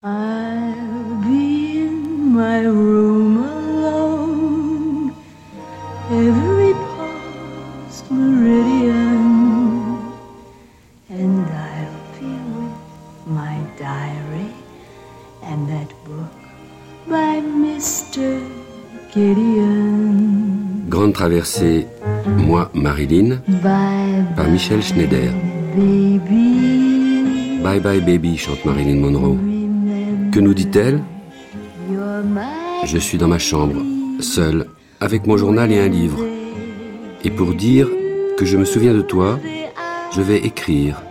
I'll be in my room alone every past meridian, and I'll be with my diary and that book by Mr. Gideon. Grande traversée, moi, Marilyn, Bye par Michel Schneider. baby. Bye bye baby, chante Marilyn Monroe. Que nous dit-elle Je suis dans ma chambre, seul, avec mon journal et un livre. Et pour dire que je me souviens de toi, je vais écrire.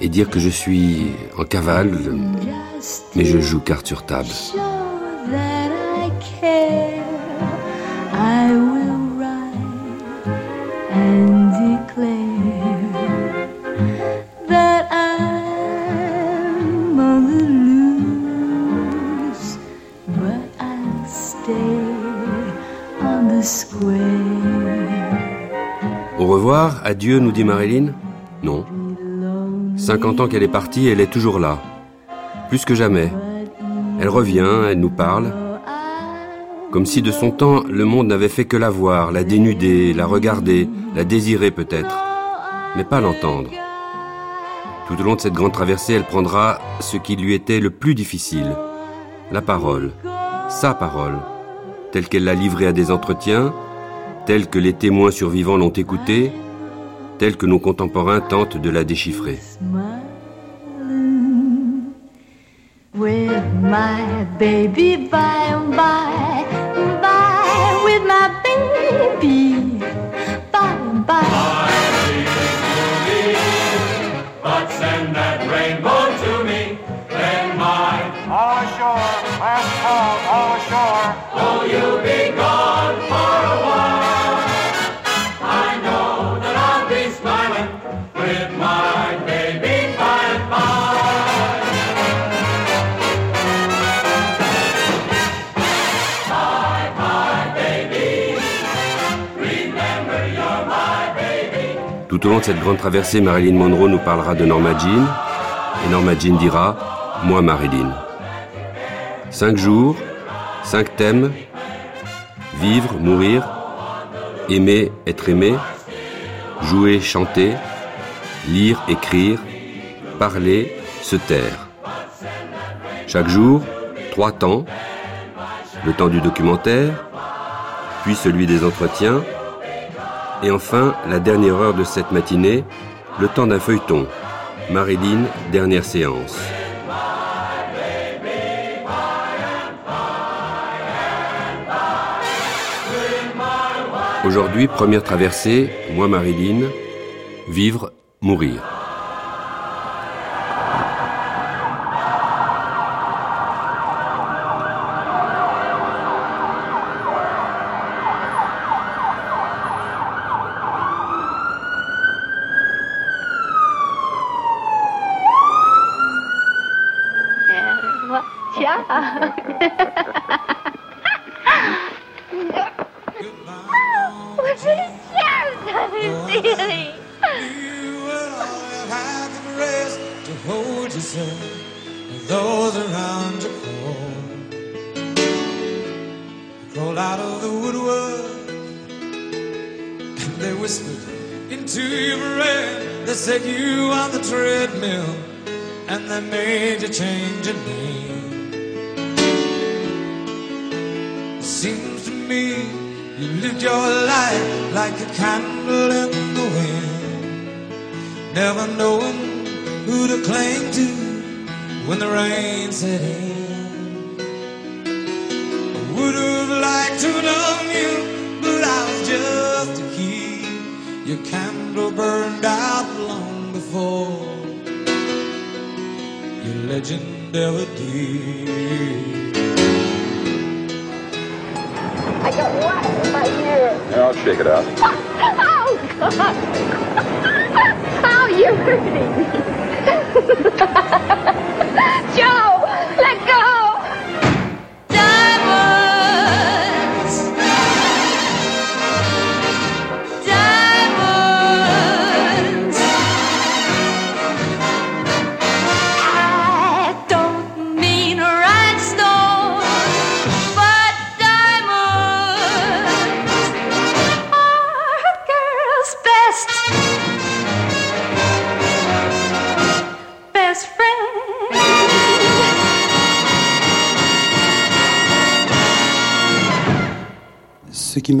Et dire que je suis en cavale, mais je joue carte sur table. Adieu, nous dit Marilyn Non. 50 ans qu'elle est partie, elle est toujours là. Plus que jamais. Elle revient, elle nous parle. Comme si de son temps, le monde n'avait fait que la voir, la dénuder, la regarder, la désirer peut-être, mais pas l'entendre. Tout au long de cette grande traversée, elle prendra ce qui lui était le plus difficile, la parole, sa parole, telle qu'elle l'a livrée à des entretiens, telle que les témoins survivants l'ont écoutée, telle que nos contemporains tentent de la déchiffrer. with Tout de cette grande traversée, Marilyn Monroe nous parlera de Norma Jean, et Norma Jean dira Moi, Marilyn. Cinq jours, cinq thèmes. Vivre, mourir, aimer, être aimé, jouer, chanter, lire, écrire, parler, se taire. Chaque jour, trois temps. Le temps du documentaire, puis celui des entretiens, et enfin, la dernière heure de cette matinée, le temps d'un feuilleton. Marilyn, dernière séance. Aujourd'hui, première traversée, moi Marilyn, vivre, mourir.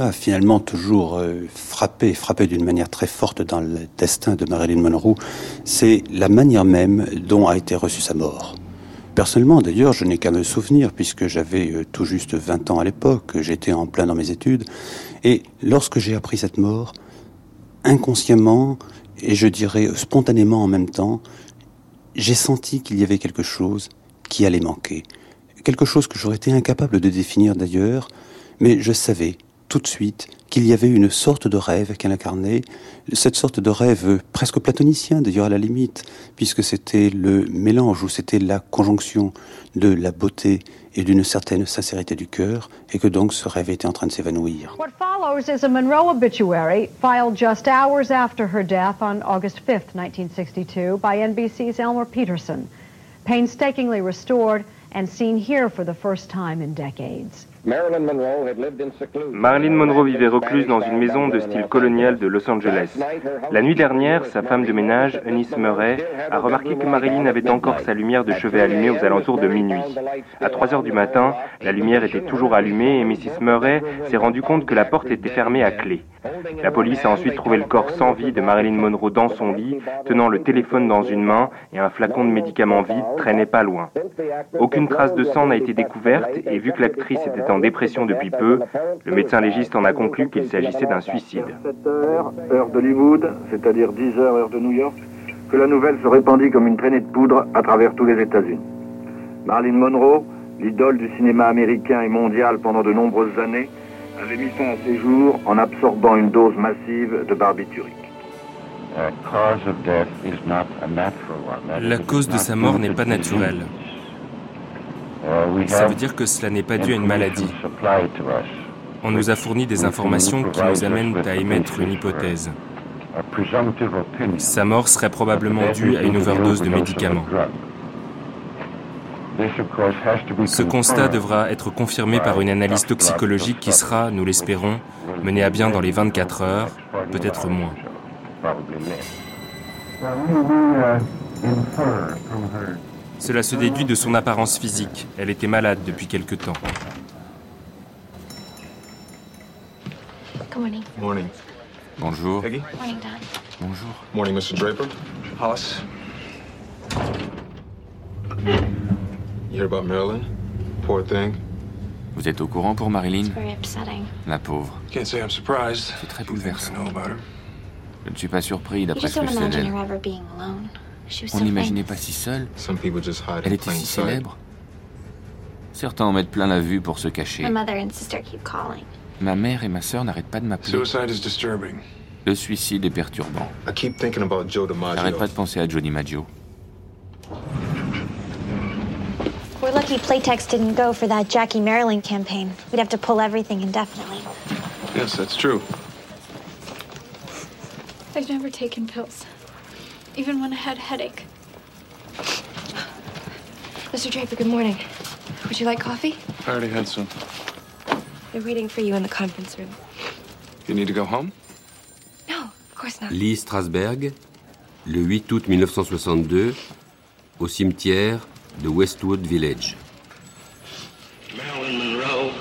M'a finalement toujours euh, frappé, frappé d'une manière très forte dans le destin de Marilyn Monroe, c'est la manière même dont a été reçue sa mort. Personnellement, d'ailleurs, je n'ai qu'à me souvenir, puisque j'avais euh, tout juste 20 ans à l'époque, j'étais en plein dans mes études, et lorsque j'ai appris cette mort, inconsciemment, et je dirais spontanément en même temps, j'ai senti qu'il y avait quelque chose qui allait manquer. Quelque chose que j'aurais été incapable de définir d'ailleurs, mais je savais tout de suite qu'il y avait une sorte de rêve qu'elle incarnait, cette sorte de rêve presque platonicien d'ailleurs à la limite, puisque c'était le mélange ou c'était la conjonction de la beauté et d'une certaine sincérité du cœur, et que donc ce rêve était en train de s'évanouir. What follows is a Monroe obituary filed just hours after her death on August 5th, 1962, by NBC's Elmer Peterson, painstakingly restored and seen here for the first time in decades. Marilyn Monroe vivait recluse dans une maison de style colonial de Los Angeles. La nuit dernière, sa femme de ménage, Eunice Murray, a remarqué que Marilyn avait encore sa lumière de chevet allumée aux alentours de minuit. À 3 heures du matin, la lumière était toujours allumée et Mrs. Murray s'est rendu compte que la porte était fermée à clé. La police a ensuite trouvé le corps sans vie de Marilyn Monroe dans son lit, tenant le téléphone dans une main et un flacon de médicaments vide traînait pas loin. Aucune trace de sang n'a été découverte et vu que l'actrice était en dépression depuis peu, le médecin légiste en a conclu qu'il s'agissait d'un suicide. 7 heures, heure d'Hollywood, c'est-à-dire 10 heures, heure de New York, que la nouvelle se répandit comme une traînée de poudre à travers tous les États-Unis. Marilyn Monroe, l'idole du cinéma américain et mondial pendant de nombreuses années, avait mis fin à ses jours en absorbant une dose massive de barbiturique. La cause de sa mort n'est pas naturelle. Ça veut dire que cela n'est pas dû à une maladie. On nous a fourni des informations qui nous amènent à émettre une hypothèse. Sa mort serait probablement due à une overdose de médicaments. Ce constat devra être confirmé par une analyse toxicologique qui sera, nous l'espérons, menée à bien dans les 24 heures, peut-être moins. Cela se déduit de son apparence physique. Elle était malade depuis quelque temps. Good morning. Morning. Bonjour. Peggy? Morning, Don. Bonjour. Morning, Mr. Draper. Hollis. You hear about Marilyn? Poor thing. Vous êtes au courant pour Marilyn? Very upsetting. La pauvre. Can't say I'm surprised. C'est très bouleversant. Je ne suis pas surpris d'après ce que don't je sais imagine d'elle. On n'imaginait pas si seule. Some people just hide Elle était si célèbre. Certains en mettent plein la vue pour se cacher. My mother and sister keep calling. Ma mère et ma sœur n'arrêtent pas de m'appeler. Suicide is disturbing. Le suicide est perturbant. I keep thinking about Joe J'arrête pas de penser à Johnny Maggio. We're lucky Playtex didn't go for that Jackie Maryland campaign. We'd have to pull everything indefinitely. Yes, that's true. I've never taken pills, even when I had a headache. Mr. Draper, good morning. Would you like coffee? I already had some. They're waiting for you in the conference room. You need to go home? No, of course not. Lee Strasberg, le 8 août 1962, au cimetière de Westwood Village. Marilyn Monroe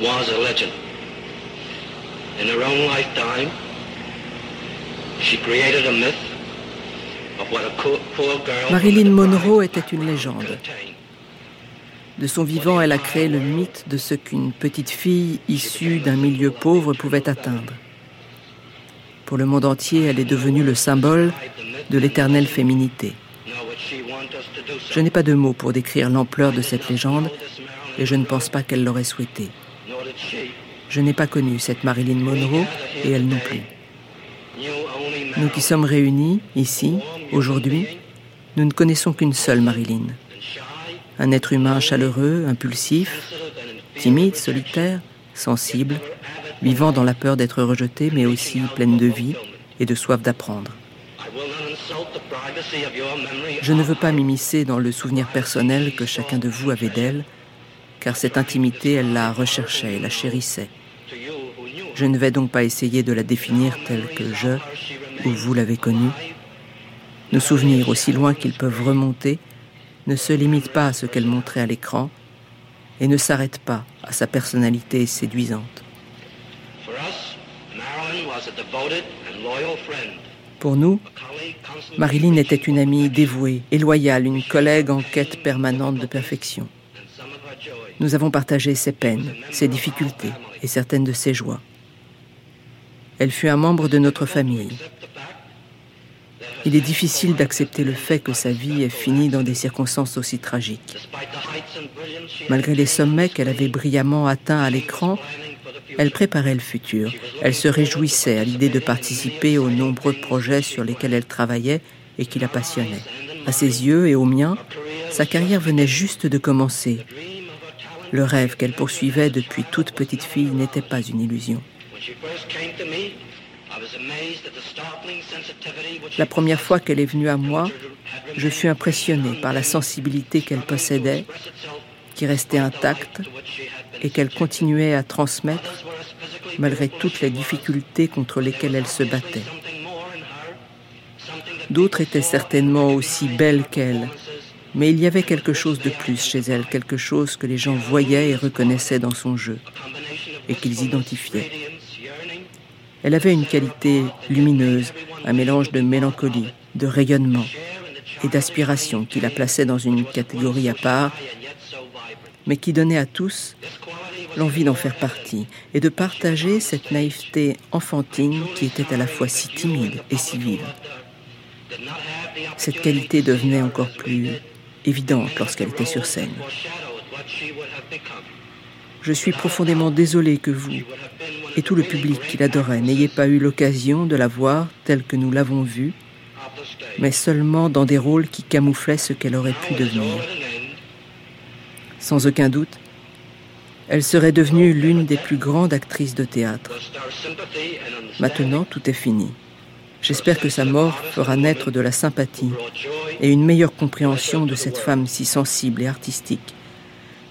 was a legend. In her own lifetime, she created a myth Marilyn Monroe était une légende. De son vivant, elle a créé le mythe de ce qu'une petite fille issue d'un milieu pauvre pouvait atteindre. Pour le monde entier, elle est devenue le symbole de l'éternelle féminité. Je n'ai pas de mots pour décrire l'ampleur de cette légende et je ne pense pas qu'elle l'aurait souhaité. Je n'ai pas connu cette Marilyn Monroe et elle non plus. Nous qui sommes réunis ici, aujourd'hui, nous ne connaissons qu'une seule Marilyn. Un être humain chaleureux, impulsif, timide, solitaire, sensible, vivant dans la peur d'être rejeté, mais aussi pleine de vie et de soif d'apprendre. Je ne veux pas m'immiscer dans le souvenir personnel que chacun de vous avait d'elle, car cette intimité, elle la recherchait la chérissait. Je ne vais donc pas essayer de la définir telle que je ou vous l'avez connue. Nos souvenirs, aussi loin qu'ils peuvent remonter, ne se limitent pas à ce qu'elle montrait à l'écran et ne s'arrêtent pas à sa personnalité séduisante. Pour nous, Marilyn était une amie dévouée et loyale, une collègue en quête permanente de perfection. Nous avons partagé ses peines, ses difficultés et certaines de ses joies. Elle fut un membre de notre famille. Il est difficile d'accepter le fait que sa vie ait fini dans des circonstances aussi tragiques. Malgré les sommets qu'elle avait brillamment atteints à l'écran, elle préparait le futur. Elle se réjouissait à l'idée de participer aux nombreux projets sur lesquels elle travaillait et qui la passionnaient. À ses yeux et aux miens, sa carrière venait juste de commencer. Le rêve qu'elle poursuivait depuis toute petite fille n'était pas une illusion. La première fois qu'elle est venue à moi, je fus impressionné par la sensibilité qu'elle possédait, qui restait intacte et qu'elle continuait à transmettre malgré toutes les difficultés contre lesquelles elle se battait. D'autres étaient certainement aussi belles qu'elle, mais il y avait quelque chose de plus chez elle, quelque chose que les gens voyaient et reconnaissaient dans son jeu, et qu'ils identifiaient. Elle avait une qualité lumineuse, un mélange de mélancolie, de rayonnement et d'aspiration qui la plaçait dans une catégorie à part, mais qui donnait à tous l'envie d'en faire partie et de partager cette naïveté enfantine qui était à la fois si timide et si vive. Cette qualité devenait encore plus évidente lorsqu'elle était sur scène. Je suis profondément désolé que vous et tout le public qui l'adorait n'ayez pas eu l'occasion de la voir telle que nous l'avons vue, mais seulement dans des rôles qui camouflaient ce qu'elle aurait pu devenir. Sans aucun doute, elle serait devenue l'une des plus grandes actrices de théâtre. Maintenant, tout est fini. J'espère que sa mort fera naître de la sympathie et une meilleure compréhension de cette femme si sensible et artistique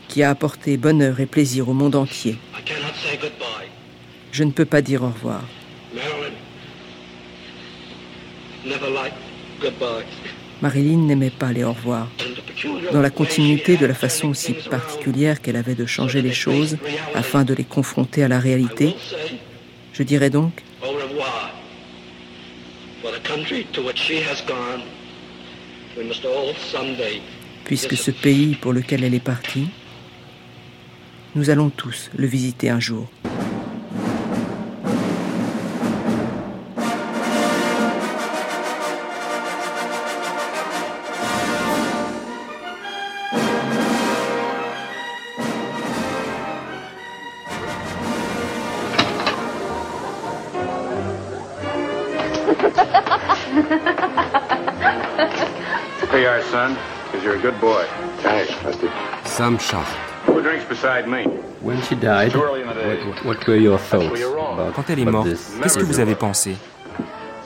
qui a apporté bonheur et plaisir au monde entier. Je ne peux pas dire au revoir. Marilyn n'aimait pas les au revoir. Dans la continuité de la façon aussi particulière qu'elle avait de changer les choses afin de les confronter à la réalité, je dirais donc Puisque ce pays pour lequel elle est partie, nous allons tous le visiter un jour. Quand elle est morte, qu'est-ce que vous avez pensé?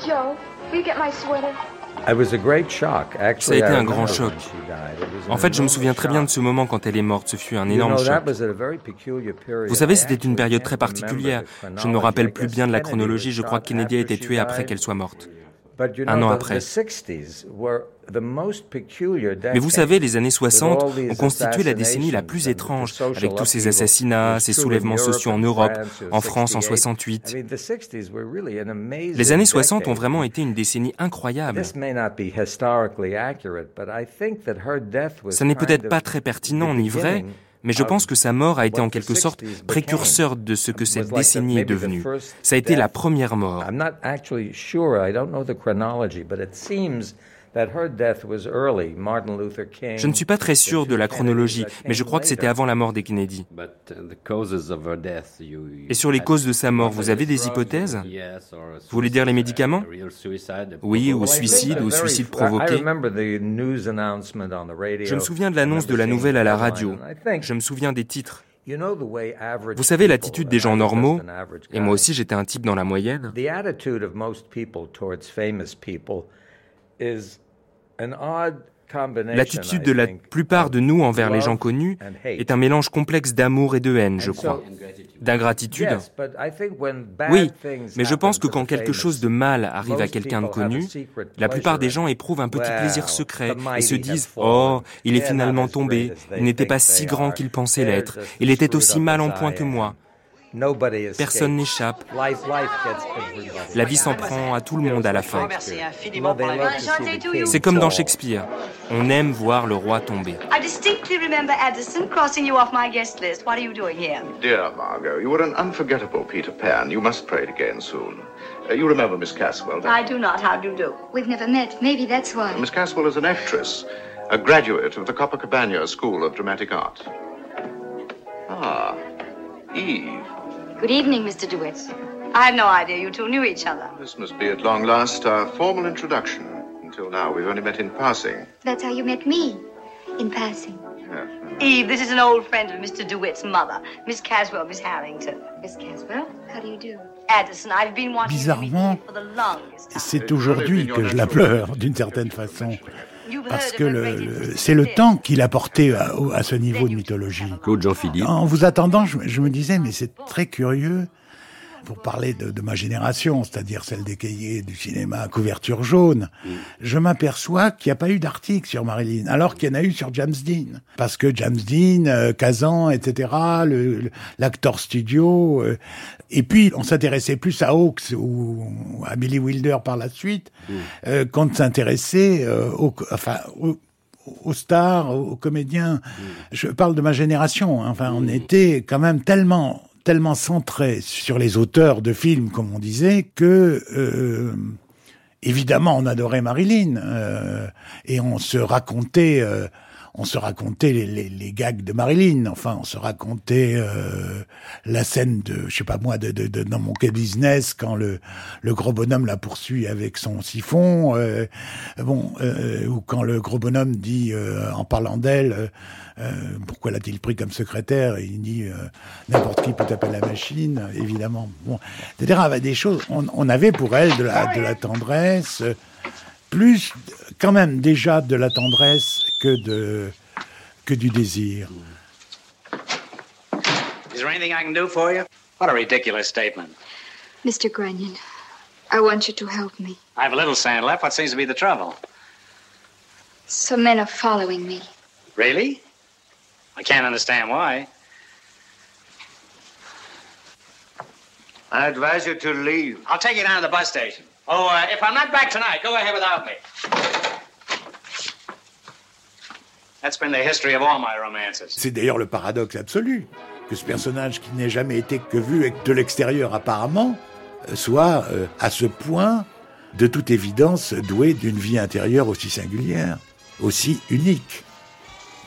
Joe, will you get my sweater? It was a great shock. Ça a Actually, été I un grand choc. En fait, je me souviens très bien de ce moment quand elle est morte. Ce fut un You énorme know, choc. that was at a very peculiar period. Vous savez, I c'était une période très particulière. the Je ne me chronology. rappelle I plus bien de la Kennedy chronologie. was Je crois que Kennedy a after été she tué après died. qu'elle soit morte. Un an après. the 60s were the most peculiar Mais vous savez, les années decades, 60 with all ont constitué la décennie la plus étrange, avec tous ces assassinats, ces soulèvements sociaux en Europe, en France en 68. 68. I mean, the 60s were really an amazing Les années 60 ont vraiment été une décennie incroyable. This may not be historically accurate, but I think that her death was Ça n'est peut-être pas très pertinent ni vrai, mais je of pense que sa mort a été en quelque sorte 60s became. précurseur de ce que cette décennie est devenue. Ça a été la première mort. Je ne suis pas très sûr de la chronologie, mais je crois que c'était avant la mort des Kennedy. But uh, the causes of her death, you, you Et sur les causes de sa mort, vous avez des hyphypothèses Yes, or a Vous voulez dire les suicide, médicaments? a real suicide, Oui, ou suicide, ou suicide provoqué. remember the news announcement on the radio. Je me souviens de l'annonce I de la remember nouvelle à la radio. Je me souviens des titres. you know the way average Vous savez people, l'attitude des and gens normaux, et moi aussi j'étais un type dans la moyenne. L'attitude de la plupart de nous envers les gens connus est un mélange complexe d'amour et de haine, je crois. D'ingratitude. Oui, mais je pense que quand quelque chose de mal arrive à quelqu'un de connu, la plupart des gens éprouvent un petit plaisir secret et se disent Oh, il est finalement tombé, il n'était pas si grand qu'il pensait l'être, il était aussi mal en point que moi. Personne n'échappe. La vie s'en prend à tout le monde à la fin. C'est comme dans Shakespeare. On aime voir le roi tomber. I distinctly remember Addison crossing you off my guest list. What are you doing here? Dear Margot, you were an unforgettable Peter Pan. You must play it again soon. Uh, you remember Miss Caswell, don't I do not. How do you do? We've never met. Maybe that's why. you? Miss Caswell is an actress, a graduate of the Copacabana School of Dramatic Art. Ah, Eve. Good evening, Mr. DeWitt. I had no idea you two knew each other. This must be at long last our formal introduction. Until now, we've only met in passing. That's how you met me, in passing. Uh-huh. Eve, this is an old friend of Mr. DeWitt's mother, Miss Caswell, Miss Harrington. Miss Caswell, how do you do? Addison, I've been wanting Bizarrement, for the longest time. c'est aujourd'hui que je la pleure, d'une certaine façon. Parce que le- le- c'est le temps qu'il a porté à, au- à ce niveau de mythologie. Claude Jean-Philippe. En vous attendant, je, je me disais, mais c'est très curieux, pour parler de, de ma génération, c'est-à-dire celle des cahiers du cinéma à couverture jaune, je m'aperçois qu'il n'y a pas eu d'article sur Marilyn, alors qu'il y en a eu sur James Dean. Parce que James Dean, euh, Kazan, etc., le- le- l'acteur studio, euh, et puis on s'intéressait plus à Hawks ou à Billy Wilder par la suite, euh, qu'on ne s'intéressait euh, au, enfin, au- aux stars, aux comédiens. Je parle de ma génération. hein. Enfin, on était quand même tellement tellement centré sur les auteurs de films, comme on disait, que euh, évidemment on adorait Marilyn et on se racontait. On se racontait les, les, les gags de Marilyn, enfin, on se racontait euh, la scène de, je sais pas moi, de, de, de dans mon quai business quand le, le gros bonhomme la poursuit avec son siphon, euh, bon, euh, ou quand le gros bonhomme dit euh, en parlant d'elle, euh, euh, pourquoi l'a-t-il pris comme secrétaire Et il dit n'importe qui peut taper la machine, évidemment. Bon, c'est-à-dire des choses, on, on avait pour elle de la, de la tendresse, plus quand même déjà de la tendresse que de que du désir. Is there anything I can do for you? What a ridiculous statement. Mr. Grunion, I want you to help me. I have a little sand left. What seems to be the trouble? Some men are following me. Really? I can't understand why. I advise you to leave. I'll take you down to the bus station. Oh, uh, if I'm not back tonight, go ahead without me. That's been the history of all my romances. C'est d'ailleurs le paradoxe absolu que ce personnage qui n'est jamais été que vu de l'extérieur apparemment euh, soit euh, à ce point de toute évidence doué d'une vie intérieure aussi singulière, aussi unique,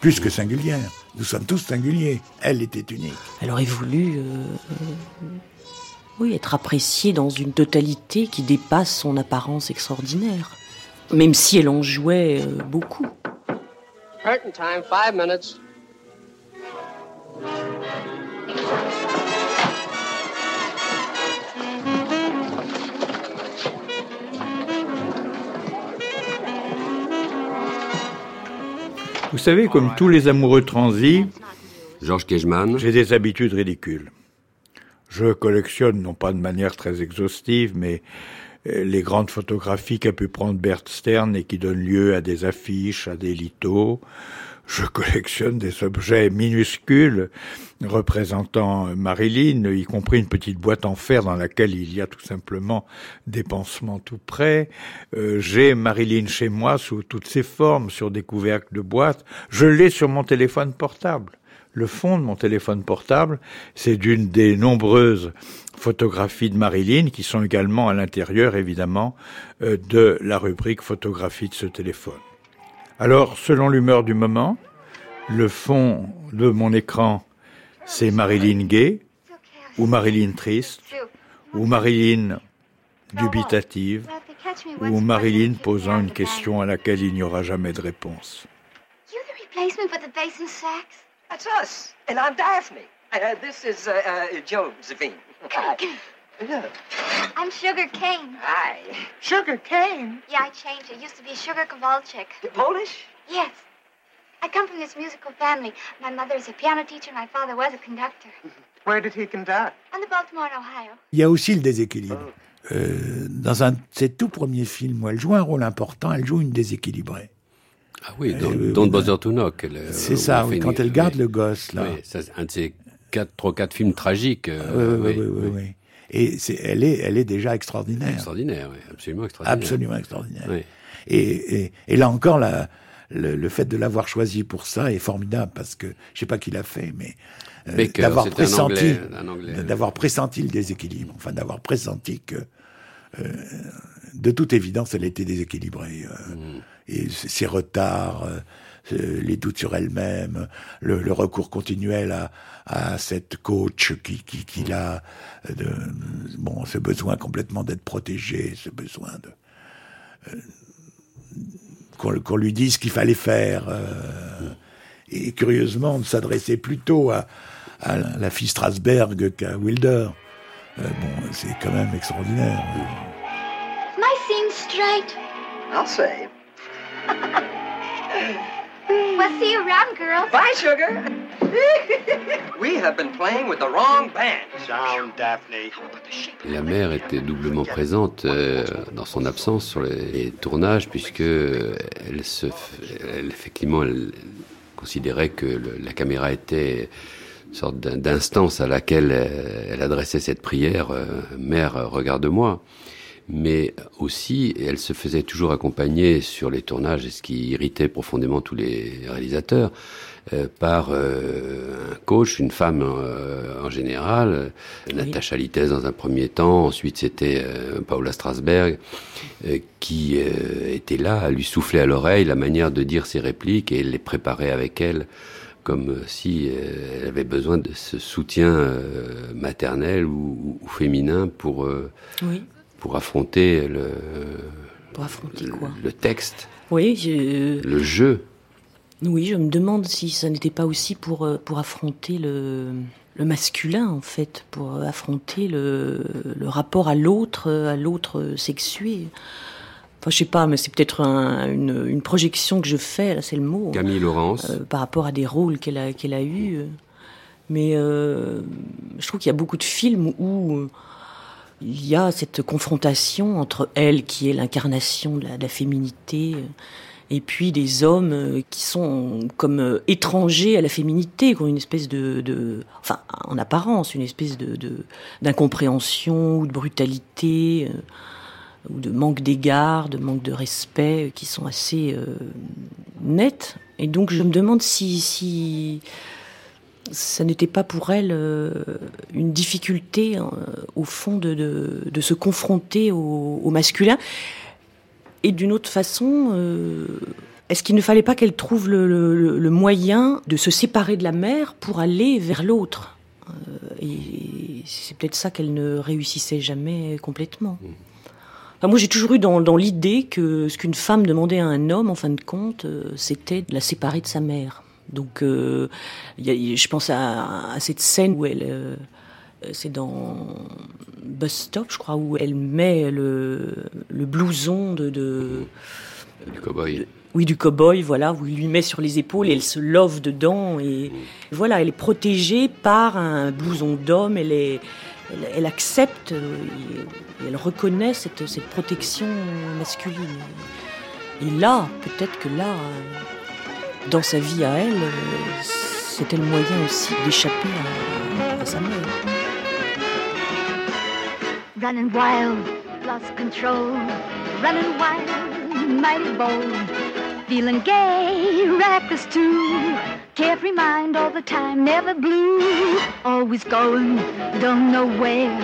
plus que singulière. Nous sommes tous singuliers. Elle était unique. Elle aurait voulu, euh, oui, être appréciée dans une totalité qui dépasse son apparence extraordinaire, même si elle en jouait euh, beaucoup. Curtain time, five minutes. Vous savez, comme tous les amoureux transis, Georges Kejman, j'ai des habitudes ridicules. Je collectionne, non pas de manière très exhaustive, mais euh, les grandes photographies qu'a pu prendre Bert Stern et qui donnent lieu à des affiches, à des lithos. Je collectionne des objets minuscules représentant Marilyn, y compris une petite boîte en fer dans laquelle il y a tout simplement des pansements tout près. Euh, J'ai Marilyn chez moi sous toutes ses formes, sur des couvercles de boîtes. Je l'ai sur mon téléphone portable. Le fond de mon téléphone portable, c'est d'une des nombreuses photographies de Marilyn qui sont également à l'intérieur, évidemment, euh, de la rubrique photographie de ce téléphone. Alors, selon l'humeur du moment, le fond de mon écran, c'est Marilyn gay, ou Marilyn triste, ou Marilyn dubitative, ou Marilyn posant une question à laquelle il n'y aura jamais de réponse. That's us, and I'm Daphne. Uh, this is uh, uh, Josephine. Hi. Yeah. I'm Sugar Cane. Hi. Sugar cane? Yeah, I changed. It used to be Sugar Kowalczyk. Polish? Yes. I come from this musical family. My mother is a piano teacher. My father was a conductor. Where did he conduct? On the Baltimore Ohio. Il y a aussi le déséquilibre. Euh, dans un de ses tout premiers films où elle joue un rôle important, elle joue une déséquilibrée. Ah oui, dans Euh, Don't Bother to Knock. euh, C'est ça, oui, quand elle garde oui. le gosse, là. Oui, c'est un de ses quatre, trois, quatre films tragiques. Euh, oui, oui, oui, oui, Et c'est, elle est, elle est déjà extraordinaire. Extraordinaire, oui, absolument extraordinaire. Absolument extraordinaire. Oui. Et, et, et, là encore, la, le, le, fait de l'avoir choisi pour ça est formidable parce que je sais pas qui l'a fait, mais euh, d'avoir pressenti, d'avoir pressenti le déséquilibre, enfin d'avoir pressenti que euh, de toute évidence, elle était déséquilibrée. Euh, mm. Et ses retards, euh, les doutes sur elle-même, le, le, recours continuel à, à cette coach qui, qui, qui mm. a de, bon, ce besoin complètement d'être protégé, ce besoin de qu'on lui dise ce qu'il fallait faire. Euh, et curieusement, de s'adresser plutôt à, à, la fille Strasberg qu'à Wilder. Euh, bon, c'est quand même extraordinaire. I seeing straight? I'll say. Well, see you around, girls. Bye, sugar. We have been playing with the wrong band. Sound, Daphne. La mère était doublement présente euh, dans son absence sur les, les tournages puisque elle se, elle, effectivement, elle considérait que le, la caméra était une sorte d'instance à laquelle elle, elle adressait cette prière euh, Mère, regarde-moi mais aussi elle se faisait toujours accompagner sur les tournages, ce qui irritait profondément tous les réalisateurs, euh, par euh, un coach, une femme euh, en général, oui. Natacha Littès dans un premier temps, ensuite c'était Paula Strasberg, qui était là à lui souffler à l'oreille la manière de dire ses répliques et les préparer avec elle comme si elle avait besoin de ce soutien maternel ou, ou féminin pour oui pour affronter le pour affronter quoi? le, texte. Oui je... le jeu. Oui je me demande si ça n'était pas aussi pour pour affronter le le masculin en fait pour affronter le, le rapport à l'autre à l'autre sexué. Enfin je sais pas mais c'est peut-être un, une, une projection que je fais là c'est le mot. Camille Laurence. Euh, par rapport à des rôles qu'elle a qu'elle a eu mais euh, je trouve qu'il y a beaucoup de films où euh, il y a cette confrontation entre elle qui est l'incarnation de, la féminité et puis des hommes qui sont comme étrangers à la féminité qui ont une espèce de, de enfin en apparence une espèce de d'incompréhension ou de brutalité ou de manque d'égard de manque de respect qui sont assez euh, nets et donc je me demande si si ça n'était pas pour elle euh, une difficulté euh, au fond de, de, de se confronter au, au masculin. Et d'une autre façon euh, est-ce qu'il ne fallait pas qu'elle trouve le, le, le moyen de se séparer de la mère pour aller vers l'autre? Euh, et c'est peut-être ça qu'elle ne réussissait jamais complètement. Enfin, moi j'ai toujours eu dans, dans l'idée que ce qu'une femme demandait à un homme en fin de compte euh, c'était de la séparer de sa mère donc euh, y a, je pense à, à cette scène où elle euh, c'est dans bus stop je crois où elle met le, le blouson de, de du cowboy oui du cowboy voilà où il lui met sur les épaules et elle se love dedans et mmh. voilà elle est protégée par un blouson d'homme elle est elle, elle accepte et elle reconnaît cette, cette protection masculine et là peut-être que là dans sa vie à elle c'était le moyen aussi d'échapper à, à sa mère. Running wild lost control. Running wild mighty bold. Feeling gay reckless too. Carefree mind all the time never blue. Always going don't know where.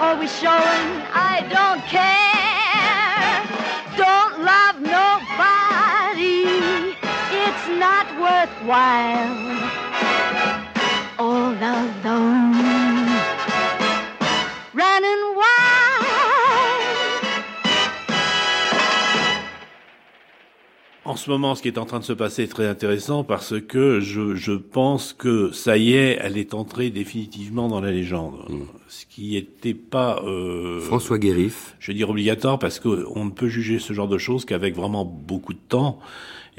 Always showing I don't care. Don't love nobody worthwhile all alone running En ce moment, ce qui est en train de se passer est très intéressant parce que je, je pense que ça y est, elle est entrée définitivement dans la légende. Mmh. Ce qui n'était pas... Euh, François Guérif. Je veux dire obligatoire parce qu'on ne peut juger ce genre de choses qu'avec vraiment beaucoup de temps.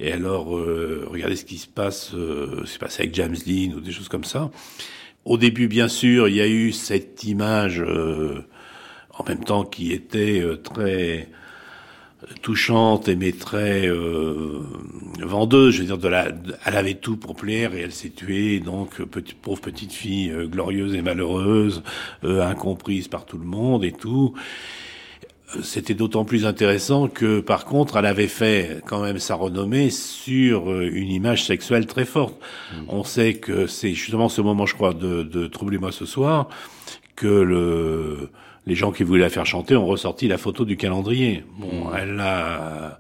Et alors, euh, regardez ce qui se passe, euh, c'est passé avec James Dean ou des choses comme ça. Au début, bien sûr, il y a eu cette image euh, en même temps qui était euh, très touchante et mais très euh, vendeuse. Je veux dire, de la, elle avait tout pour plaire et elle s'est tuée. Donc, petite, pauvre petite fille euh, glorieuse et malheureuse, euh, incomprise par tout le monde et tout. C'était d'autant plus intéressant que, par contre, elle avait fait quand même sa renommée sur une image sexuelle très forte. On sait que c'est justement ce moment, je crois, de, de Troublez-moi ce soir, que le les gens qui voulaient la faire chanter ont ressorti la photo du calendrier. Bon, elle a,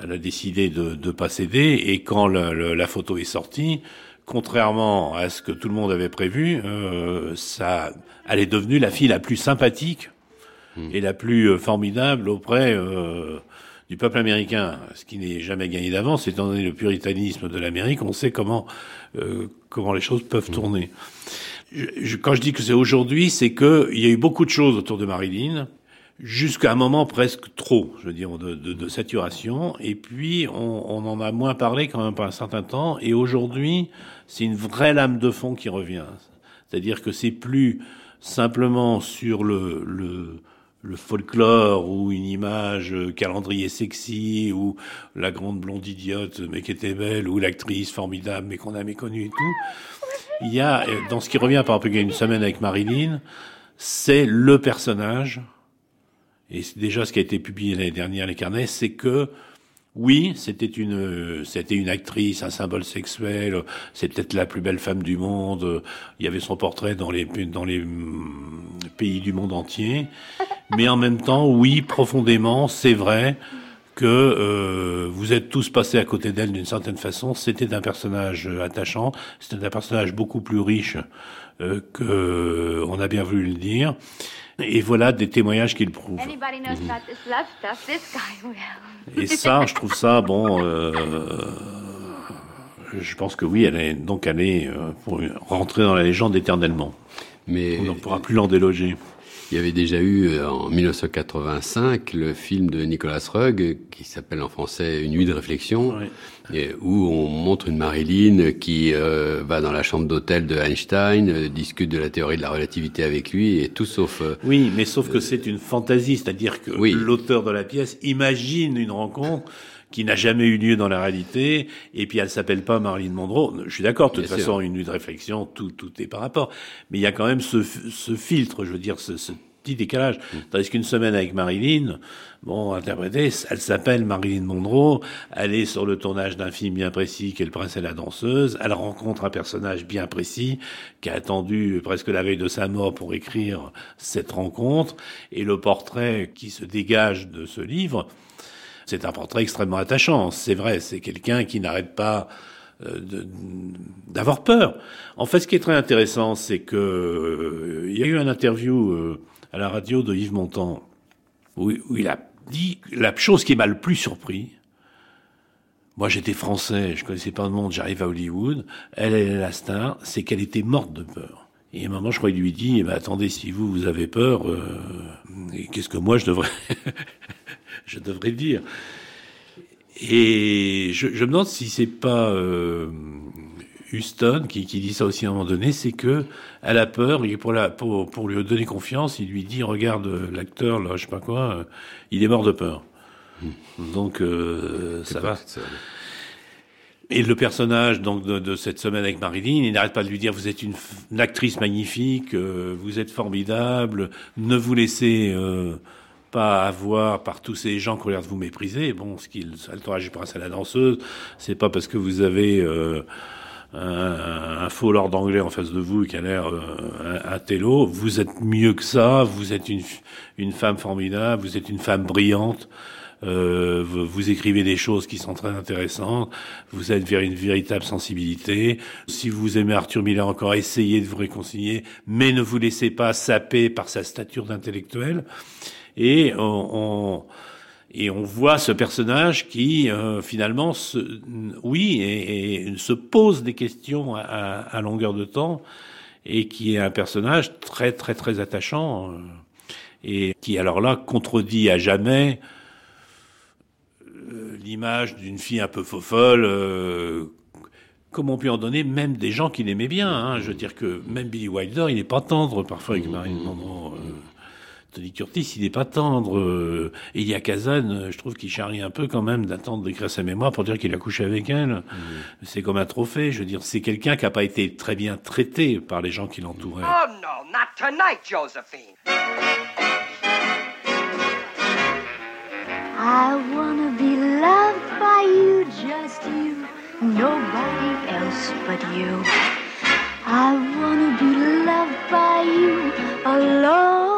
elle a décidé de ne pas céder et quand la photo est sortie, contrairement à ce que tout le monde avait prévu, euh, ça, elle est devenue la fille la plus sympathique et la plus euh, formidable auprès euh, du peuple américain, ce qui n'est jamais gagné d'avance, étant donné le puritanisme de l'Amérique, on sait comment euh, comment les choses peuvent tourner je, quand je dis que c'est aujourd'hui, c'est que il y a eu beaucoup de choses autour de Marilyn, jusqu'à un moment presque trop, je veux dire, de, de, de saturation. Et puis, on, on, en a moins parlé quand même pendant un certain temps. Et aujourd'hui, c'est une vraie lame de fond qui revient. C'est-à-dire que c'est plus simplement sur le, le, le folklore ou une image calendrier sexy ou la grande blonde idiote mais qui était belle ou l'actrice formidable mais qu'on a méconnue et tout. Il y a, euh, dans ce qui revient par y a une semaine avec Marilyn, c'est le personnage, et c'est déjà ce qui a été publié l'année dernière, les carnets, c'est que, oui, c'était une, c'était une actrice, un symbole sexuel, c'est peut-être la plus belle femme du monde, il y avait son portrait dans les, dans les mm, pays du monde entier, mais en même temps, oui, profondément, c'est vrai, que euh, vous êtes tous passés à côté d'elle d'une certaine façon. C'était un personnage euh, attachant, c'était un personnage beaucoup plus riche euh, que euh, on a bien voulu le dire. Et voilà des témoignages qui le prouvent. Et ça, je trouve ça bon. Euh, je pense que oui, elle est donc elle est pour rentrer dans la légende éternellement. Mais on ne pourra plus l'en déloger. Il y avait déjà eu euh, en 1985 le film de Nicolas Rugg qui s'appelle en français Une nuit de réflexion, et où on montre une Marilyn qui euh, va dans la chambre d'hôtel de Einstein, euh, discute de la théorie de la relativité avec lui et tout sauf. oui, mais sauf que c'est une fantaisie, c'est-à-dire que l'auteur de la pièce imagine une rencontre qui n'a jamais eu lieu dans la réalité, et puis elle s'appelle pas Marilyn Monroe. Je suis d'accord, de toute façon, une nuit de réflexion, tout, tout est par rapport. Mais il y a quand même ce, ce filtre, je veux dire, ce, ce petit décalage. Tandis qu'une semaine avec Marilyn, bon, interprétée, elle s'appelle Marilyn Monroe, elle est sur le tournage d'un film bien précis qui est Le Prince et la danseuse, elle rencontre un personnage bien précis qui a attendu presque la veille de sa mort pour écrire cette rencontre, et le portrait qui se dégage de ce livre, c'est un portrait extrêmement attachant. C'est vrai, c'est quelqu'un qui n'arrête pas euh, d'avoir peur. En fait, ce qui est très intéressant, c'est que euh, il y a eu un interview euh, à la radio de Yves Montand où, il a dit la chose qui m'a le plus surpris. Moi, j'étais français, je connaissais pas le monde, j'arrive à Hollywood. Elle, elle est la star, c'est qu'elle était morte de peur. Et à un moment, je crois qu'il lui dit, eh ben, attendez, si vous, vous avez peur, euh, qu'est-ce que moi, je devrais je devrais dire. Et je, je me demande si c'est pas euh, Houston qui, qui, dit ça aussi à un moment donné, c'est que elle a peur et pour, la, pour, pour lui donner confiance, il lui dit regarde l'acteur là, je sais pas quoi, euh, il est mort de peur. Hmm. Donc euh, ça va. Et le personnage donc de, de, cette semaine avec Marilyn, il n'arrête pas de lui dire vous êtes une, une actrice magnifique, euh, vous êtes formidable, ne vous laissez euh, pas avoir par tous ces gens qui ont l'air de vous mépriser. Bon, ce qu'il, le du prince à la danseuse, c'est pas parce que vous avez euh, un, un, faux lord anglais en face de vous qui a l'air euh, un, un télo. Vous êtes mieux que ça. Vous êtes une, une femme formidable. Vous êtes une femme brillante. Euh, vous, vous, écrivez des choses qui sont très intéressantes, vous êtes vers une véritable sensibilité. Si vous aimez Arthur Miller encore, essayez de vous réconcilier, mais ne vous laissez pas saper par sa stature d'intellectuel et on, on, et on voit ce personnage qui euh, finalement, se, oui, et, et, se pose des questions à, à, longueur de temps et qui est un personnage très très très attachant euh, et qui alors là contredit à jamais euh, l'image d'une fille un peu faux folle. Euh, comme on peut en donner même des gens qui l'aimaient bien. Hein. Je veux dire que même Billy Wilder, il n'est pas tendre parfois avec Marilyn Monroe. Euh, Tony Curtis, il n'est pas tendre. Euh, Elia Kazan, euh, je trouve qu'il charrie un peu quand même d'attendre d'écrire sa mémoire pour dire qu'il a couché avec elle. C'est comme un trophée. Je veux dire, c'est quelqu'un qui n'a pas été très bien traité par les gens qui l'entouraient. Oh no, not tonight, Josephine. I wanna be loved by you, just you, nobody else but you. I wanna be loved by you alone.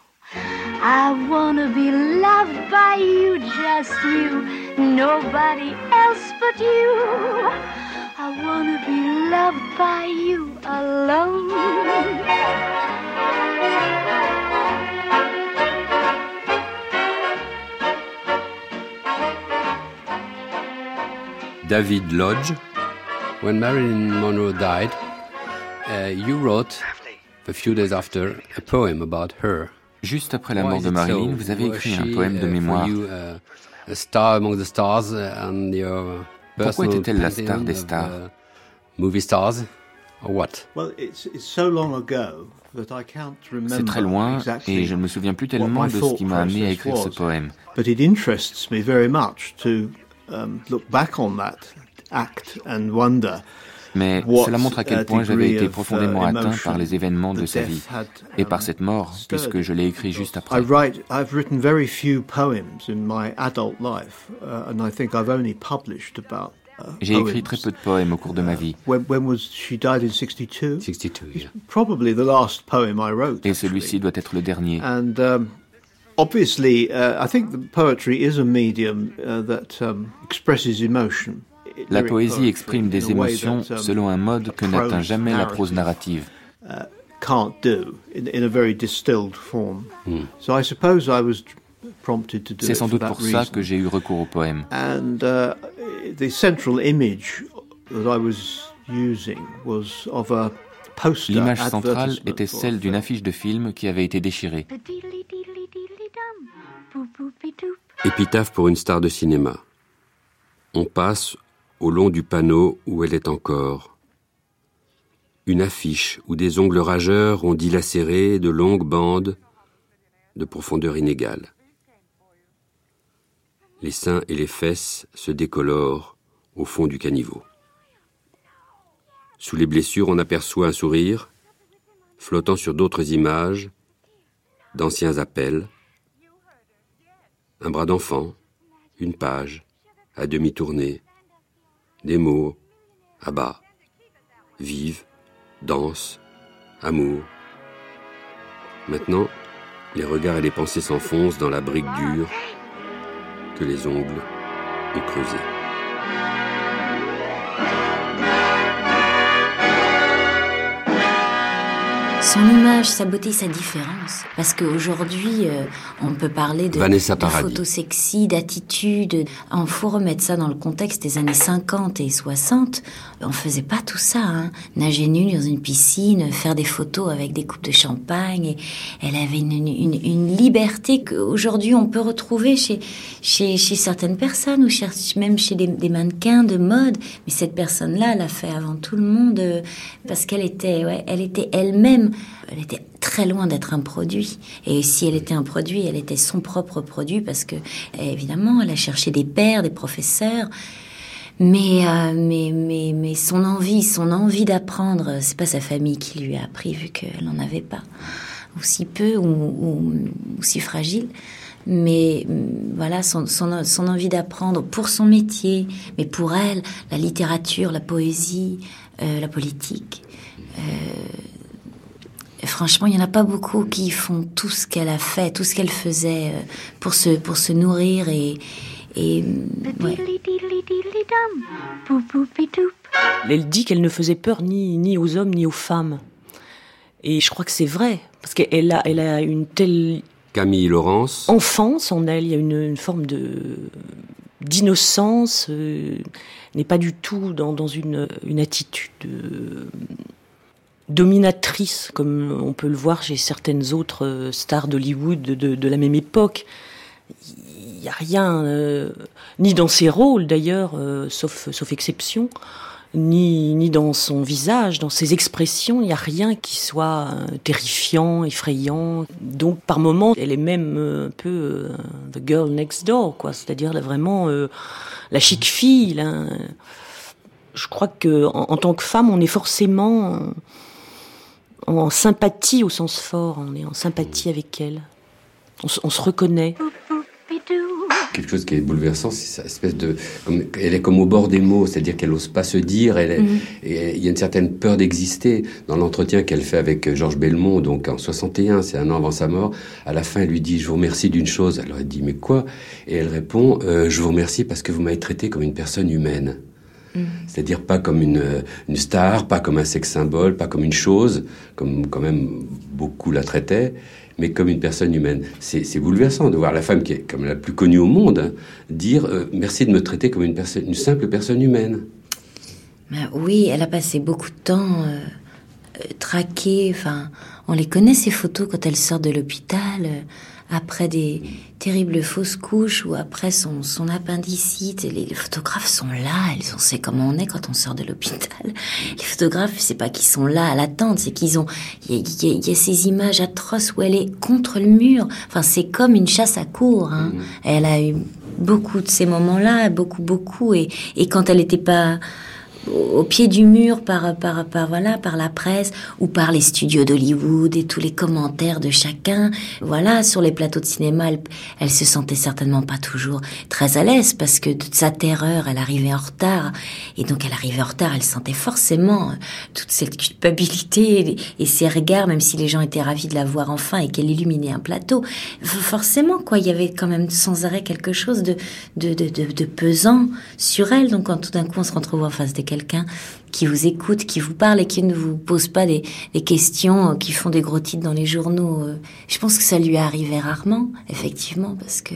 I wanna be loved by you, just you, nobody else but you. I wanna be loved by you alone. David Lodge. When Marilyn Monroe died, uh, you wrote, a few days after, a poem about her. Juste après la mort de Marilyn, vous avez écrit un poème de mémoire. uh, a star among the stars and your Pourquoi était-elle la star des stars? uh, Movie stars? Or what? C'est très loin et je ne me souviens plus tellement de ce qui m'a amené à écrire ce poème. Um, Mais cela montre à quel point j'avais été profondément atteint par les événements de sa vie et par cette mort, puisque je l'ai écrit juste après. I write, I've written very few poems in my adult life, uh, and I think I've only published about. uh, J'ai écrit très peu de poèmes au cours de ma vie. When, when was she died in 62? 62, yeah. Probably the last poem I wrote. Et celui-ci doit être le dernier. And um, obviously, uh, I think the poetry is a medium uh, that um, expresses emotion. La poésie exprime des émotions that, um, selon un mode que n'atteint prose jamais la prose narrative, narrative. can't do in, in a very distilled form. So I suppose I was prompted to do C'est sans for doute that pour ça reason. que j'ai eu recours au poème. And uh, the central image that I was using was of a poster L'image centrale était celle d'une affiche de film qui avait été déchirée. Épitaphe pour une star de cinéma. On passe au long du panneau où elle est encore. Une affiche où des ongles rageurs ont dilacéré de longues bandes de profondeur inégale. Les seins et les fesses se décolorent au fond du caniveau. Sous les blessures, on aperçoit un sourire, flottant sur d'autres images, d'anciens appels, un bras d'enfant, une page, à demi tournée, des mots, à bas, vive, danse, amour. Maintenant, les regards et les pensées s'enfoncent dans la brique dure que les ongles ont creusée. Son image, sa beauté, sa différence. Parce qu'aujourd'hui, euh, on peut parler de, de photos sexy, d'attitude. Il faut remettre ça dans le contexte des années 50 et 60. On faisait pas tout ça. Hein. Nager nu dans une piscine, faire des photos avec des coupes de champagne. Et elle avait une, liberté qu'aujourd'hui on peut retrouver chez, chez, chez certaines personnes ou même chez des, des mannequins de mode. Mais cette personne-là, elle a fait avant tout le monde euh, parce qu'elle était, ouais, elle était elle-même. Elle était très loin d'être un produit. Et si elle était un produit, elle était son propre produit parce que, évidemment, elle a cherché des pères, des professeurs. Mais, euh, mais, mais, mais son envie, son envie d'apprendre, c'est pas sa famille qui lui a appris vu qu'elle n'en avait pas. Ou si peu, ou, ou, si fragile. Mais mm, voilà, son, son, son envie d'apprendre pour son métier, mais pour elle, la littérature, la poésie, euh, la politique. Euh, Franchement, il n'y en a pas beaucoup qui font tout ce qu'elle a fait, tout ce qu'elle faisait pour se, pour se nourrir et. Et ouais. Elle dit qu'elle ne faisait peur ni, ni aux hommes ni aux femmes. Et je crois que c'est vrai, Parce qu'elle a, elle a une telle Camille Laurence. Enfance en elle, il y a une, forme de d'innocence, euh, n'est pas du tout dans, dans une, une attitude euh, dominatrice, comme on peut le voir chez certaines autres euh, stars d'Hollywood de, de, de, la même époque. Il n'y a rien, ni dans ses rôles d'ailleurs, sauf, sauf exception, ni, ni dans son visage, dans ses expressions, il n'y a rien qui soit euh, terrifiant, effrayant. Donc par moments, elle est même euh, un peu euh, the girl next door, quoi. C'est-à-dire vraiment la chic fille. Là. Je crois que en, tant que femme, on est forcément en, sympathie au sens fort. On est en sympathie avec elle. On se reconnaît quelque chose qui est bouleversant, c'est cette espèce de, elle est comme au bord des mots, c'est-à-dire qu'elle n'ose pas se dire, elle, mhm. et il y a une certaine peur d'exister. Dans l'entretien qu'elle fait avec Georges Belmont, donc en 61, c'est un an avant sa mort, à la fin, elle lui dit, je vous remercie d'une chose. Alors elle dit, mais quoi? Et elle répond, euh, je vous remercie parce que vous m'avez traité comme une personne humaine. Mhm. C'est-à-dire pas comme une, une star, pas comme un sexe symbole, pas comme une chose, comme quand même beaucoup la traitaient, mais comme une personne humaine. C'est bouleversant de voir la femme qui est comme la plus connue au monde hein, dire euh, merci de me traiter comme une, personne, une simple personne humaine. Ben oui, elle a passé beaucoup de temps euh, euh, traquée. Enfin, on les connaît ces photos quand elle sort de l'hôpital après des terribles fausses couches ou après son, son appendicite. Les, les, photographes sont là, elles on sait comment on est quand on sort de l'hôpital. Les photographes, c'est pas qu'ils sont là à l'attente, c'est qu'ils ont, il y, y, a ces images atroces où elle est contre le mur. Enfin, c'est comme une chasse à court. Hein. Mmh. Elle a eu beaucoup de ces moments-là, beaucoup, beaucoup. Et, et quand elle n'était pas au pied du mur par, par, par, voilà, par la presse ou par les studios d'Hollywood et tous les commentaires de chacun. Voilà, sur les plateaux de cinéma, elle, se sentait certainement pas toujours très à l'aise parce que de sa terreur, elle arrivait en retard. Et donc, elle arrivait en retard, elle sentait forcément euh, toute cette culpabilité et, ses regards, même si les gens étaient ravis de la voir enfin et qu'elle illuminait un plateau. Forcément, quoi, il y avait quand même sans arrêt quelque chose de, de, de, de, de pesant sur elle. Donc, quand tout d'un coup, on se retrouve en face des quelqu'un qui vous écoute, qui vous parle et qui ne vous pose pas des, questions euh, qui font des gros titres dans les journaux. Euh. Je pense que ça lui est arrivé rarement, effectivement, parce que...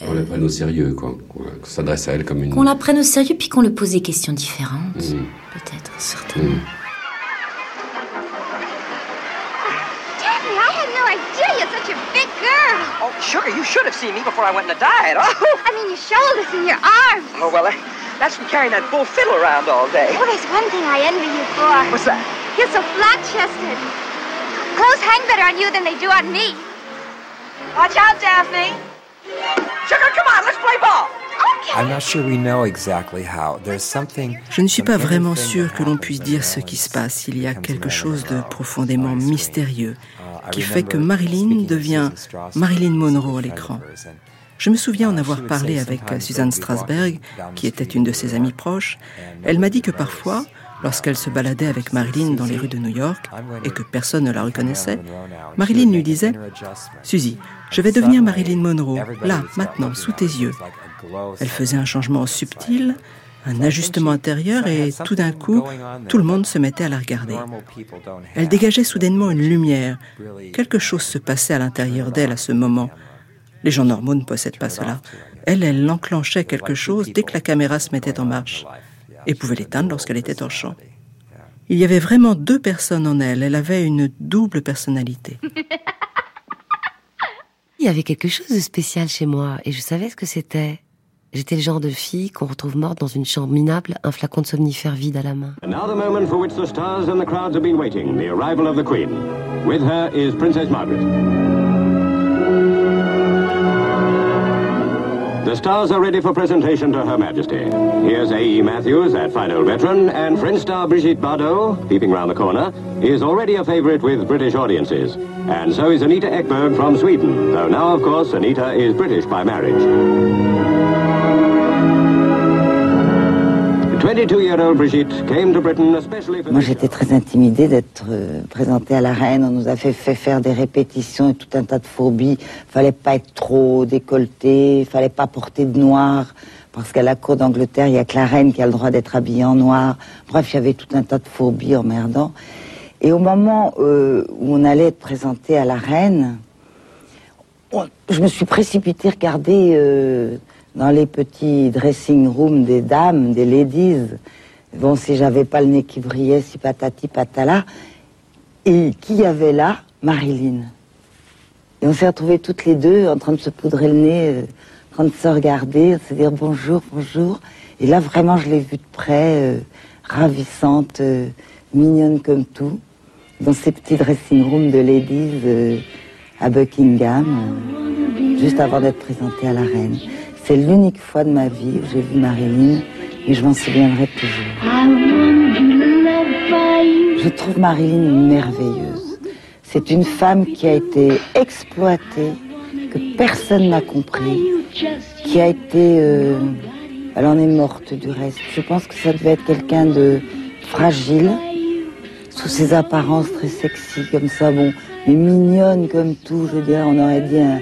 On la prenne au sérieux, quoi. Qu'on s'adresse à elle comme une... Qu'on la prenne au sérieux, puis qu'on lui pose des questions différentes. Mm. Peut-être, certainement. Mm. Oh, sugar, you should have seen me before I went on a diet. Oh. I mean, your shoulders and your arms. Oh, well, I, That's from carrying that bull fiddle around all day. Oh, there's one thing I envy you for. What's that? You're so flat-chested. Clothes hang better on you than they do on me. Watch out, Daphne. Sugar, come on, let's play ball. Je ne suis pas vraiment sûr que l'on puisse dire ce qui se passe. Il y a quelque chose de profondément mystérieux qui fait que Marilyn devient Marilyn Monroe à l'écran. Je me souviens en avoir parlé avec Suzanne Strasberg, qui était une de ses amies proches. Elle m'a dit que parfois, lorsqu'elle se baladait avec Marilyn dans les rues de New York et que personne ne la reconnaissait, Marilyn lui disait Suzy, je vais devenir Marilyn Monroe, là, maintenant, sous tes yeux. Elle faisait un changement subtil, un ajustement intérieur et tout d'un coup, tout le monde se mettait à la regarder. Elle dégageait soudainement une lumière. Quelque chose se passait à l'intérieur d'elle à ce moment. Les gens normaux ne possèdent pas cela. Elle, elle enclenchait quelque chose dès que la caméra se mettait en marche et pouvait l'éteindre lorsqu'elle était en champ. Il y avait vraiment deux personnes en elle. Elle avait une double personnalité. Il y avait quelque chose de spécial chez moi et je savais ce que c'était. J'étais le genre de fille qu'on retrouve morte dans une chambre minable, un flacon de somnifère vide à la main. now The stars are ready for presentation to Her Majesty. Here's A.E. Matthews, that fine old veteran, and French star Brigitte Bardot, peeping round the corner, is already a favorite with British audiences. And so is Anita Ekberg from Sweden, though now, of course, Anita is British by marriage. Moi, j'étais très intimidée d'être euh, présentée à la reine. On nous a fait, faire des répétitions et tout un tas de phobies. Fallait pas être trop décolleté, fallait pas porter de noir. Parce qu'à la cour d'Angleterre, il y a que la reine qui a le droit d'être habillée en noir. Bref, il y avait tout un tas de phobies emmerdants. Et au moment euh, où on allait être présenté à la reine, je me suis précipitée regarder euh, dans les petits dressing rooms des dames, des ladies. Bon, si j'avais pas le nez qui brillait, si patati patala. Et qui y avait là? Marilyn. Et on s'est retrouvés toutes les deux en train de se poudrer le nez, euh, en train de se regarder, de se dire bonjour, bonjour. Et là, vraiment, je l'ai vue de près, euh, ravissante, euh, mignonne comme tout, dans ces petits dressing rooms de ladies à Buckingham, juste avant d'être présentée à la reine. C'est l'unique fois de ma vie où j'ai vu Marilyn et je m'en souviendrai toujours. Je trouve Marilyn merveilleuse. C'est une femme qui a été exploitée, que personne n'a compris, qui a été... Euh, elle en est morte du reste. Je pense que ça devait être quelqu'un de fragile, sous ses apparences très sexy comme ça, bon, mais mignonne comme tout. Je veux dire, on aurait dit un,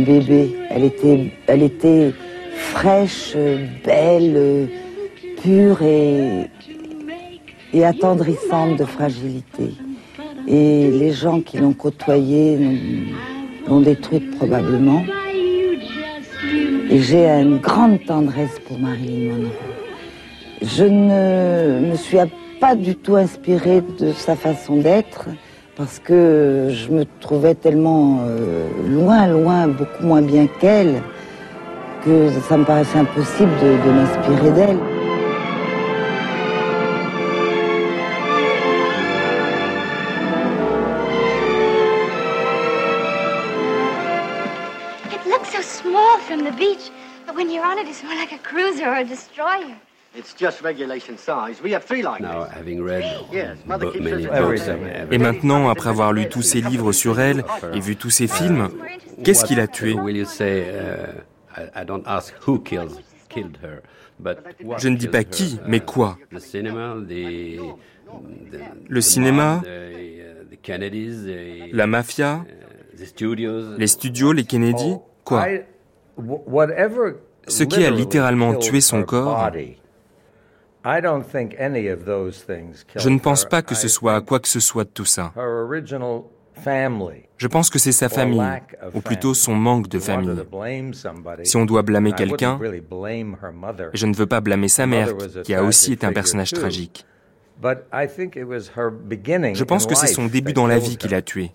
bébé. Elle était, elle était fraîche, belle, pure et, et attendrissante de fragilité. Et les gens qui l'ont côtoyée l'ont détruite probablement. Et j'ai une grande tendresse pour Marilyn Monroe. Je ne me suis pas du tout inspirée de sa façon d'être parce que je me trouvais tellement euh, loin, loin, beaucoup moins bien qu'elle que ça me paraissait impossible de m'inspirer d'elle. from the beach, but when you're on it, it's more like a cruiser or a destroyer. It's just regulation size. We have three like Now, having read yes, many books Et maintenant, après avoir lu tous ces livres sur elle et vu tous ces films, qu'est-ce qui l'a tuée Je ne dis pas qui, mais quoi? Le cinéma, la mafia, les studios, les Kennedy, quoi? Ce qui a littéralement tué son corps, je ne pense pas que ce soit quoi que ce soit de tout ça. Je pense que c'est sa famille, ou plutôt son manque de famille. Si on doit blâmer quelqu'un, je ne veux pas blâmer sa mère, qui a aussi été un personnage tragique. Je pense que c'est son début dans la vie qui l'a tué.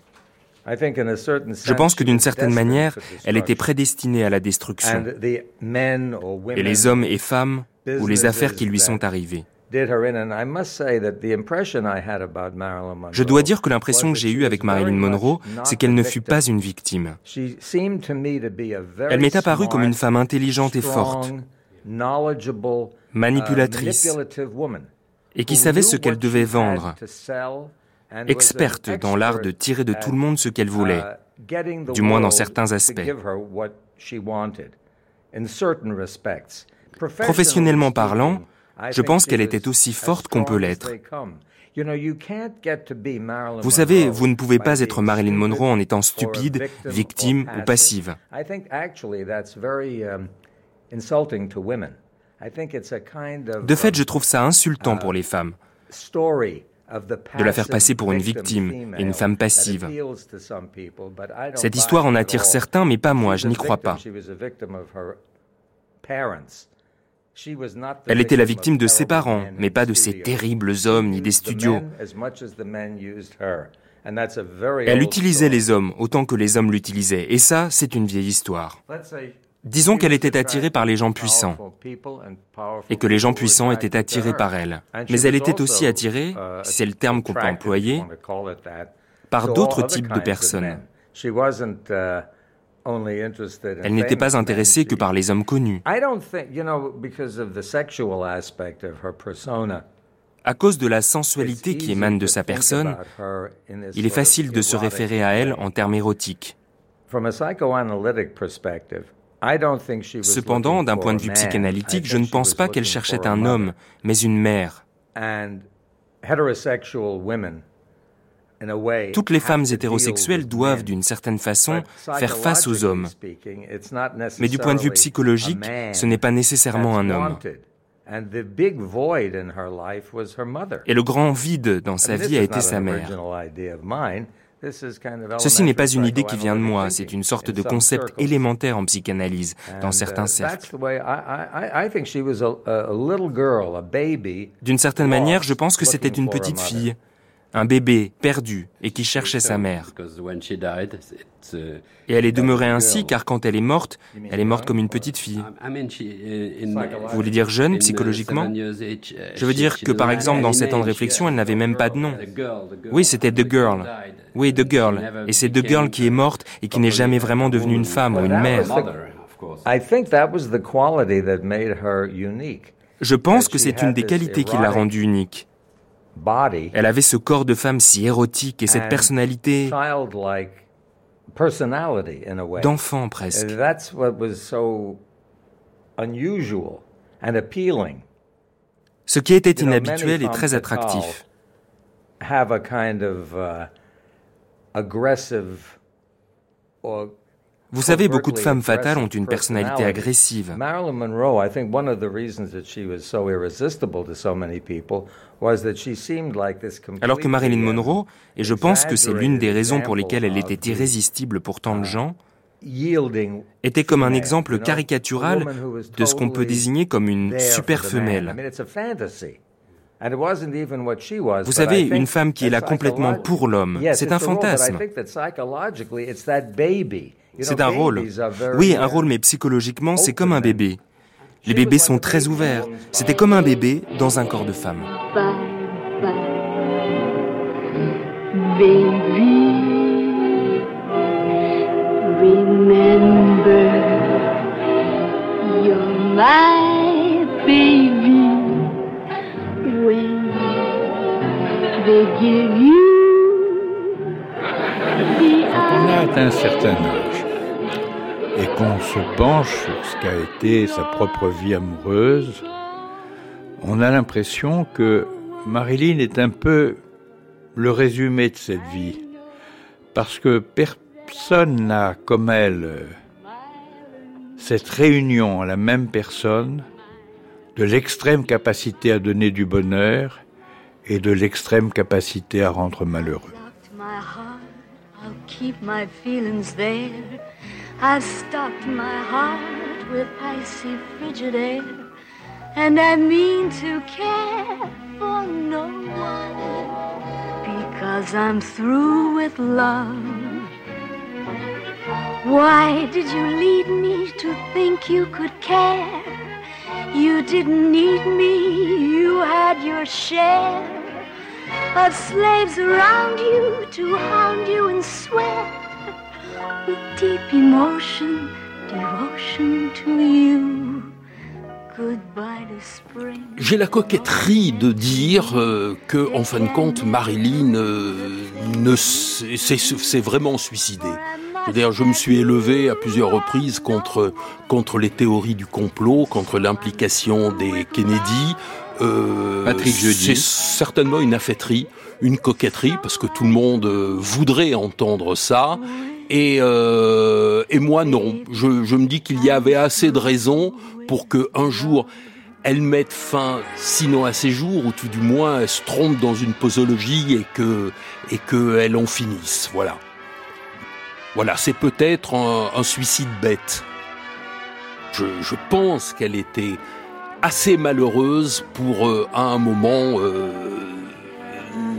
Je pense que d'une certaine manière, elle était prédestinée à la destruction. Et les hommes et femmes, ou les affaires qui lui sont arrivées. Je dois dire que l'impression que j'ai eue avec Marilyn Monroe, c'est qu'elle ne fut pas une victime. Elle m'est apparue comme une femme intelligente et forte, manipulatrice, et qui savait ce qu'elle devait vendre, experte dans l'art de tirer de tout le monde ce qu'elle voulait, du moins dans certains aspects. Professionnellement parlant, je pense qu'elle était aussi forte qu'on peut l'être. Vous savez, vous ne pouvez pas être Marilyn Monroe en étant stupide, victime ou passive. De fait, je trouve ça insultant pour les femmes de la faire passer pour une victime et une femme passive. Cette histoire en attire certains, mais pas moi, je n'y crois pas. Elle était la victime de ses parents, mais pas de ces terribles hommes ni des studios. Elle utilisait les hommes autant que les hommes l'utilisaient, et ça, c'est une vieille histoire. Disons qu'elle était attirée par les gens puissants et que les gens puissants étaient attirés par elle. Mais elle était aussi attirée, c'est le terme qu'on peut employer, par d'autres types de personnes. Elle n'était pas intéressée que par les hommes connus. À cause de la sensualité qui émane de sa personne, il est facile de se référer à elle en termes érotiques. Cependant, d'un point de vue psychanalytique, je ne pense pas qu'elle cherchait un homme, mais une mère. Toutes les femmes hétérosexuelles doivent, d'une certaine façon, faire face aux hommes. Mais du point de vue psychologique, ce n'est pas nécessairement un homme. Et le grand vide dans sa vie a été sa mère. Ceci n'est pas une idée qui vient de moi, c'est une sorte de concept élémentaire en psychanalyse dans certains cercles. D'une certaine manière, je pense que c'était une petite fille, un bébé perdu et qui cherchait sa mère. Et elle est demeurée ainsi car quand elle est morte, elle est morte comme une petite fille. Vous voulez dire jeune psychologiquement? Je veux dire que par exemple dans sept ans de réflexion, elle n'avait même pas de nom. Oui, c'était The Girl. Oui, The Girl. Et c'est The Girl qui est morte et qui n'est jamais vraiment devenue une femme ou une mère. Je pense que c'est une des qualités qui l'a rendue unique. Elle avait ce corps de femme si érotique et cette personnalité d'enfant presque. Ce qui était inhabituel et très attractif. Vous savez, beaucoup de femmes fatales ont une personnalité agressive. Marilyn Monroe, I think one of the reasons that she was so irresistible to so many people alors que Marilyn Monroe, et je pense que c'est l'une des raisons pour lesquelles elle était irrésistible pour tant de gens, était comme un exemple caricatural de ce qu'on peut désigner comme une super femelle. Vous savez, une femme qui est là complètement pour l'homme, c'est un fantasme. C'est un rôle. Oui, un rôle, mais psychologiquement, c'est comme un bébé. Les bébés sont très ouverts. C'était comme un bébé dans un corps de femme. Quand on a atteint un certain âge, et qu'on se penche sur ce qu'a été sa propre vie amoureuse, on a l'impression que Marilyn est un peu le résumé de cette vie, parce que personne n'a comme elle cette réunion à la même personne de l'extrême capacité à donner du bonheur et de l'extrême capacité à rendre malheureux. I've stocked my heart with icy frigid air, and I mean to care for no one because I'm through with love. Why did you lead me to think you could care? You didn't need me, you had your share of slaves around you to hound you and swear J'ai la coquetterie de dire euh, que, en fin de compte, Marilyn euh, ne s'est vraiment suicidée. D'ailleurs, je me suis élevé à plusieurs reprises contre contre les théories du complot, contre l'implication des Kennedy. Euh, Patrick C'est certainement une affaîtrie, une coquetterie, parce que tout le monde euh, voudrait entendre ça. Et, euh, et moi, non. Je, je me dis qu'il y avait assez de raisons pour que un jour elle mette fin, sinon à ses jours, ou tout du moins elle se trompe dans une posologie et que et que en finisse. Voilà. Voilà, c'est peut-être un, un, suicide bête. Je, je pense qu'elle était assez malheureuse pour, euh, à un moment, euh,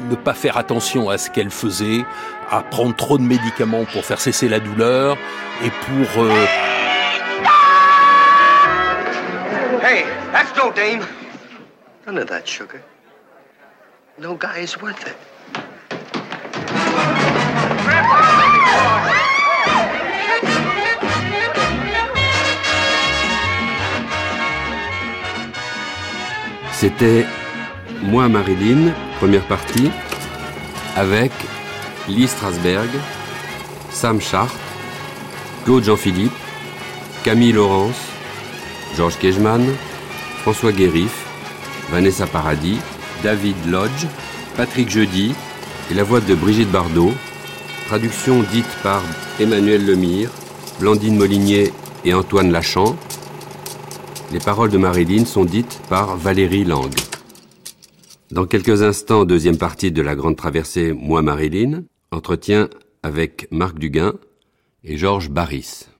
ne pas faire attention à ce qu'elle faisait, à prendre trop de médicaments pour faire cesser la douleur et pour... Euh... Hey, that's no dame. None of that sugar. No guy is worth it. C'était Moi Marilyn, première partie, avec Lee Strasberg, Sam Chart, Claude Jean-Philippe, Camille Laurence, Georges Kejman, François Guérif, Vanessa Paradis, David Lodge, Patrick Jeudi et la voix de Brigitte Bardot, traduction dite par Emmanuel Lemire, Blandine Molinier et Antoine Lachamp, Les paroles de Marilyn sont dites par Valérie Lang. Dans quelques instants, deuxième partie de la grande traversée Moi Marilyn, entretien avec Marc Duguin et Georges Barris.